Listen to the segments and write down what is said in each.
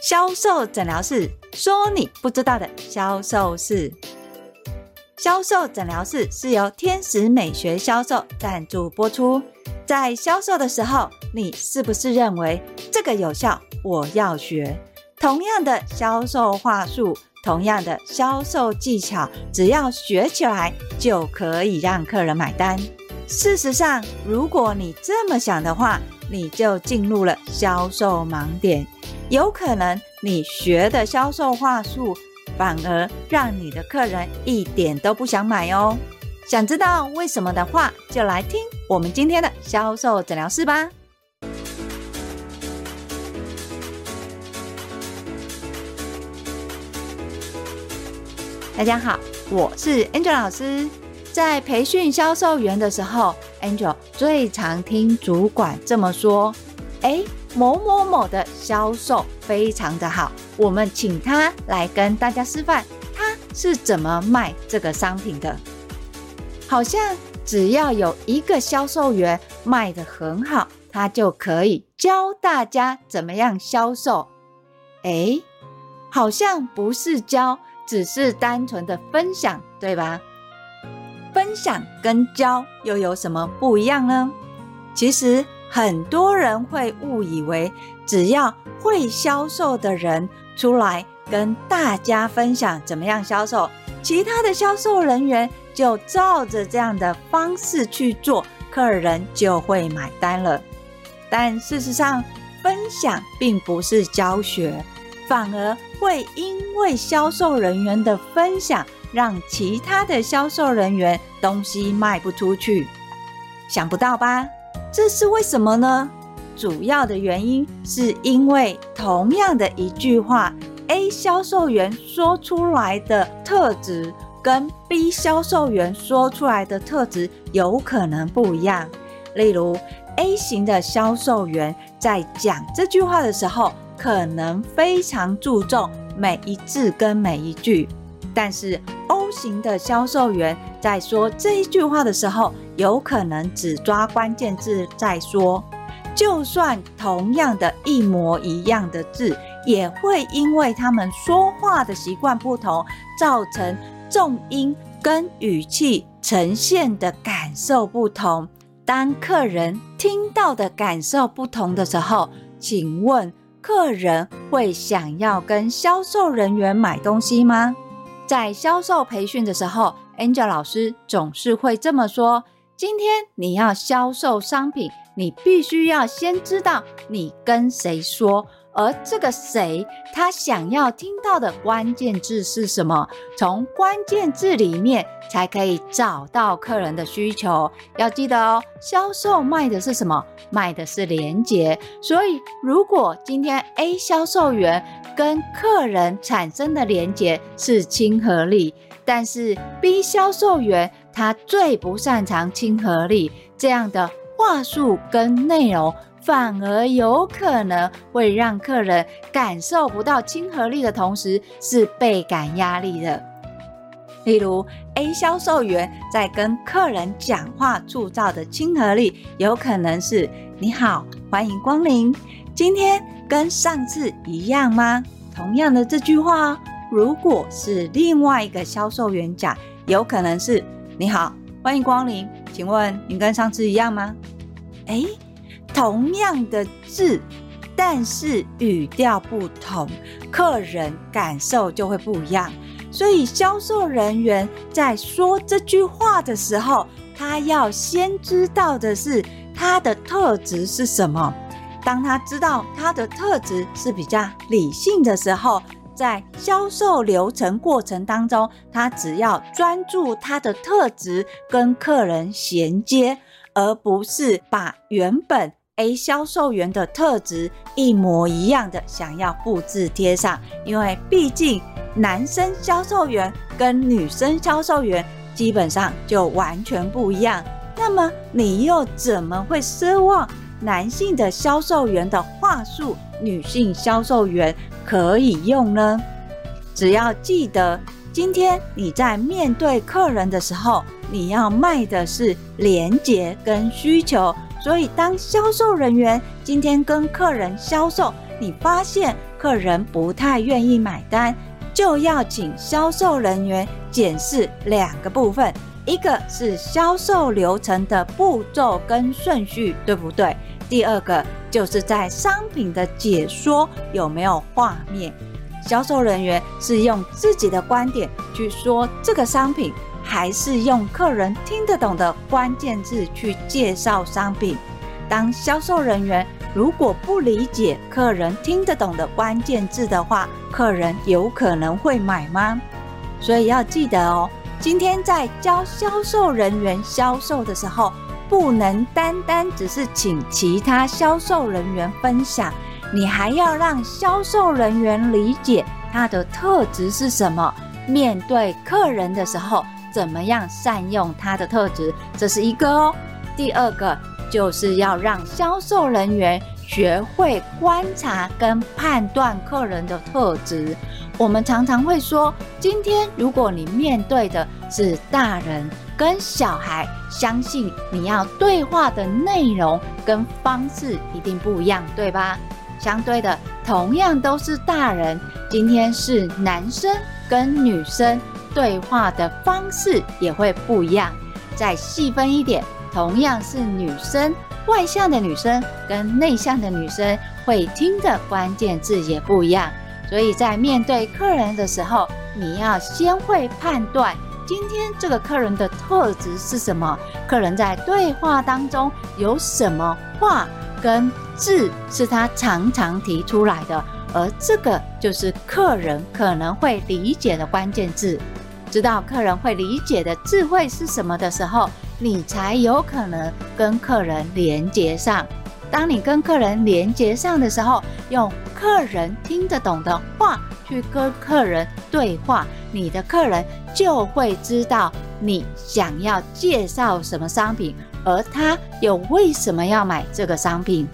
销售诊疗室说你不知道的销售事。销售诊疗室是由天使美学销售赞助播出。在销售的时候，你是不是认为这个有效？我要学。同样的销售话术，同样的销售技巧，只要学起来就可以让客人买单。事实上，如果你这么想的话，你就进入了销售盲点。有可能你学的销售话术，反而让你的客人一点都不想买哦。想知道为什么的话，就来听我们今天的销售诊疗室吧。大家好，我是 Angel 老师。在培训销售员的时候，Angel 最常听主管这么说：“诶，某某某的销售非常的好，我们请他来跟大家示范他是怎么卖这个商品的。好像只要有一个销售员卖得很好，他就可以教大家怎么样销售。诶，好像不是教。”只是单纯的分享，对吧？分享跟教又有什么不一样呢？其实很多人会误以为，只要会销售的人出来跟大家分享怎么样销售，其他的销售人员就照着这样的方式去做，客人就会买单了。但事实上，分享并不是教学。反而会因为销售人员的分享，让其他的销售人员东西卖不出去。想不到吧？这是为什么呢？主要的原因是因为同样的一句话，A 销售员说出来的特质跟 B 销售员说出来的特质有可能不一样。例如，A 型的销售员在讲这句话的时候，可能非常注重每一字跟每一句，但是 O 型的销售员在说这一句话的时候，有可能只抓关键字再说。就算同样的一模一样的字，也会因为他们说话的习惯不同，造成重音跟语气呈现的感受不同。当客人听到的感受不同的时候，请问，客人会想要跟销售人员买东西吗？在销售培训的时候，Angel 老师总是会这么说：今天你要销售商品，你必须要先知道你跟谁说。而这个谁，他想要听到的关键字是什么？从关键字里面才可以找到客人的需求。要记得哦，销售卖的是什么？卖的是连接。所以，如果今天 A 销售员跟客人产生的连接是亲和力，但是 B 销售员他最不擅长亲和力，这样的话术跟内容。反而有可能会让客人感受不到亲和力的同时，是倍感压力的。例如，A 销售员在跟客人讲话塑造的亲和力，有可能是“你好，欢迎光临”。今天跟上次一样吗？同样的这句话，如果是另外一个销售员讲，有可能是“你好，欢迎光临”。请问您跟上次一样吗？诶。同样的字，但是语调不同，客人感受就会不一样。所以销售人员在说这句话的时候，他要先知道的是他的特质是什么。当他知道他的特质是比较理性的时候，在销售流程过程当中，他只要专注他的特质跟客人衔接，而不是把原本。A 销售员的特质一模一样的想要复制贴上，因为毕竟男生销售员跟女生销售员基本上就完全不一样。那么你又怎么会奢望男性的销售员的话术，女性销售员可以用呢？只要记得，今天你在面对客人的时候，你要卖的是连接跟需求。所以，当销售人员今天跟客人销售，你发现客人不太愿意买单，就要请销售人员检视两个部分，一个是销售流程的步骤跟顺序对不对？第二个就是在商品的解说有没有画面。销售人员是用自己的观点去说这个商品，还是用客人听得懂的关键字去介绍商品？当销售人员如果不理解客人听得懂的关键字的话，客人有可能会买吗？所以要记得哦，今天在教销售人员销售的时候，不能单单只是请其他销售人员分享。你还要让销售人员理解他的特质是什么，面对客人的时候，怎么样善用他的特质，这是一个哦。第二个就是要让销售人员学会观察跟判断客人的特质。我们常常会说，今天如果你面对的是大人跟小孩，相信你要对话的内容跟方式一定不一样，对吧？相对的，同样都是大人，今天是男生跟女生对话的方式也会不一样。再细分一点，同样是女生，外向的女生跟内向的女生会听的关键字也不一样。所以在面对客人的时候，你要先会判断今天这个客人的特质是什么，客人在对话当中有什么话跟字是他常常提出来的，而这个就是客人可能会理解的关键字。知道客人会理解的智慧是什么的时候，你才有可能跟客人连接上。当你跟客人连接上的时候，用客人听得懂的话去跟客人对话，你的客人就会知道你想要介绍什么商品，而他又为什么要买这个商品。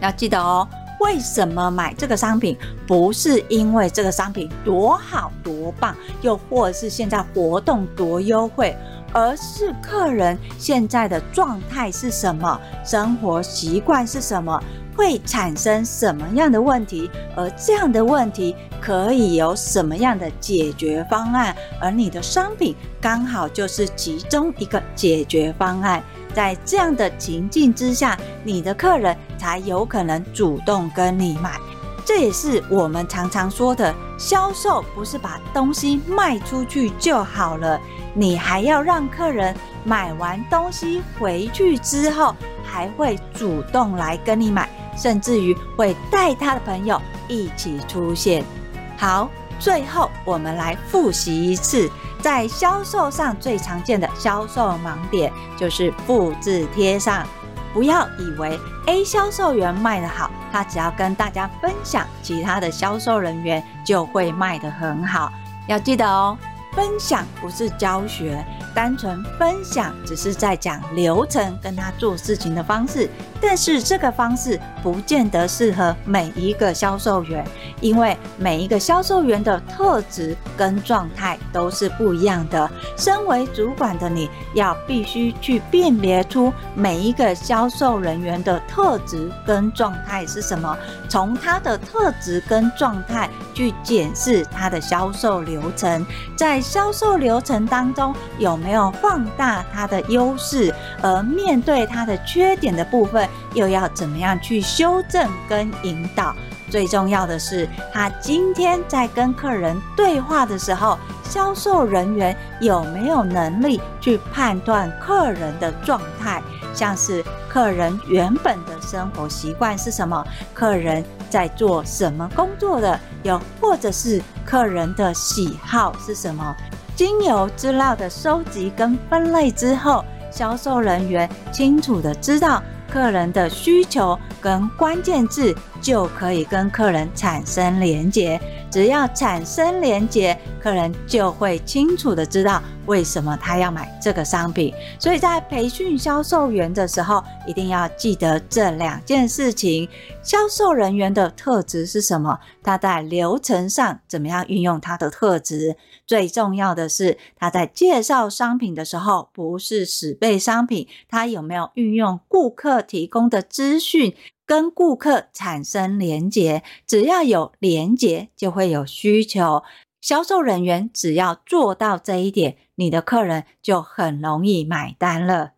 要记得哦，为什么买这个商品？不是因为这个商品多好多棒，又或者是现在活动多优惠，而是客人现在的状态是什么，生活习惯是什么，会产生什么样的问题，而这样的问题可以有什么样的解决方案，而你的商品刚好就是其中一个解决方案。在这样的情境之下，你的客人才有可能主动跟你买。这也是我们常常说的，销售不是把东西卖出去就好了，你还要让客人买完东西回去之后，还会主动来跟你买，甚至于会带他的朋友一起出现。好，最后我们来复习一次。在销售上最常见的销售盲点就是复制贴上。不要以为 A 销售员卖得好，他只要跟大家分享，其他的销售人员就会卖得很好。要记得哦，分享不是教学。单纯分享只是在讲流程，跟他做事情的方式，但是这个方式不见得适合每一个销售员，因为每一个销售员的特质跟状态都是不一样的。身为主管的你要必须去辨别出每一个销售人员的特质跟状态是什么，从他的特质跟状态去检视他的销售流程，在销售流程当中有。没有放大他的优势，而面对他的缺点的部分，又要怎么样去修正跟引导？最重要的是，他今天在跟客人对话的时候，销售人员有没有能力去判断客人的状态？像是客人原本的生活习惯是什么？客人在做什么工作的？又或者是客人的喜好是什么？经由资料的收集跟分类之后，销售人员清楚地知道客人的需求跟关键字，就可以跟客人产生连结。只要产生连结，客人就会清楚地知道为什么他要买这个商品。所以在培训销售员的时候，一定要记得这两件事情：销售人员的特质是什么？他在流程上怎么样运用他的特质？最重要的是，他在介绍商品的时候，不是死背商品，他有没有运用顾客提供的资讯，跟顾客产生连结，只要有连结，就会有需求。销售人员只要做到这一点，你的客人就很容易买单了。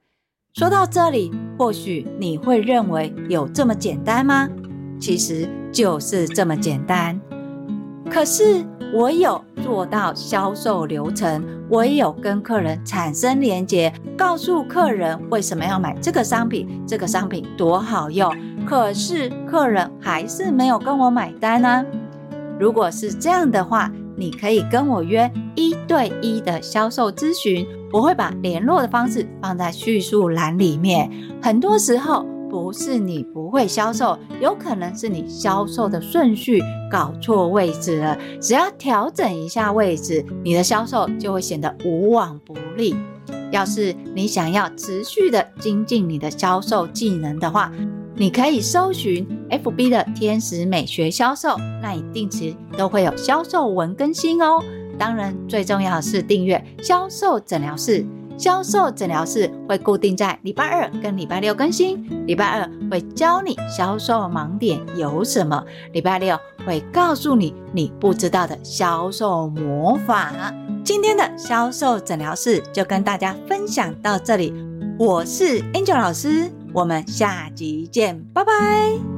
说到这里，或许你会认为有这么简单吗？其实就是这么简单。可是我有做到销售流程，我也有跟客人产生连结，告诉客人为什么要买这个商品，这个商品多好用。可是客人还是没有跟我买单呢。如果是这样的话，你可以跟我约一对一的销售咨询，我会把联络的方式放在叙述栏里面。很多时候不是你不会销售，有可能是你销售的顺序搞错位置了。只要调整一下位置，你的销售就会显得无往不利。要是你想要持续的精进你的销售技能的话，你可以搜寻 FB 的天使美学销售，那你定期都会有销售文更新哦。当然，最重要的是订阅销售诊疗室。销售诊疗室会固定在礼拜二跟礼拜六更新。礼拜二会教你销售盲点有什么，礼拜六会告诉你你不知道的销售魔法。今天的销售诊疗室就跟大家分享到这里，我是 Angel 老师。我们下集见，拜拜。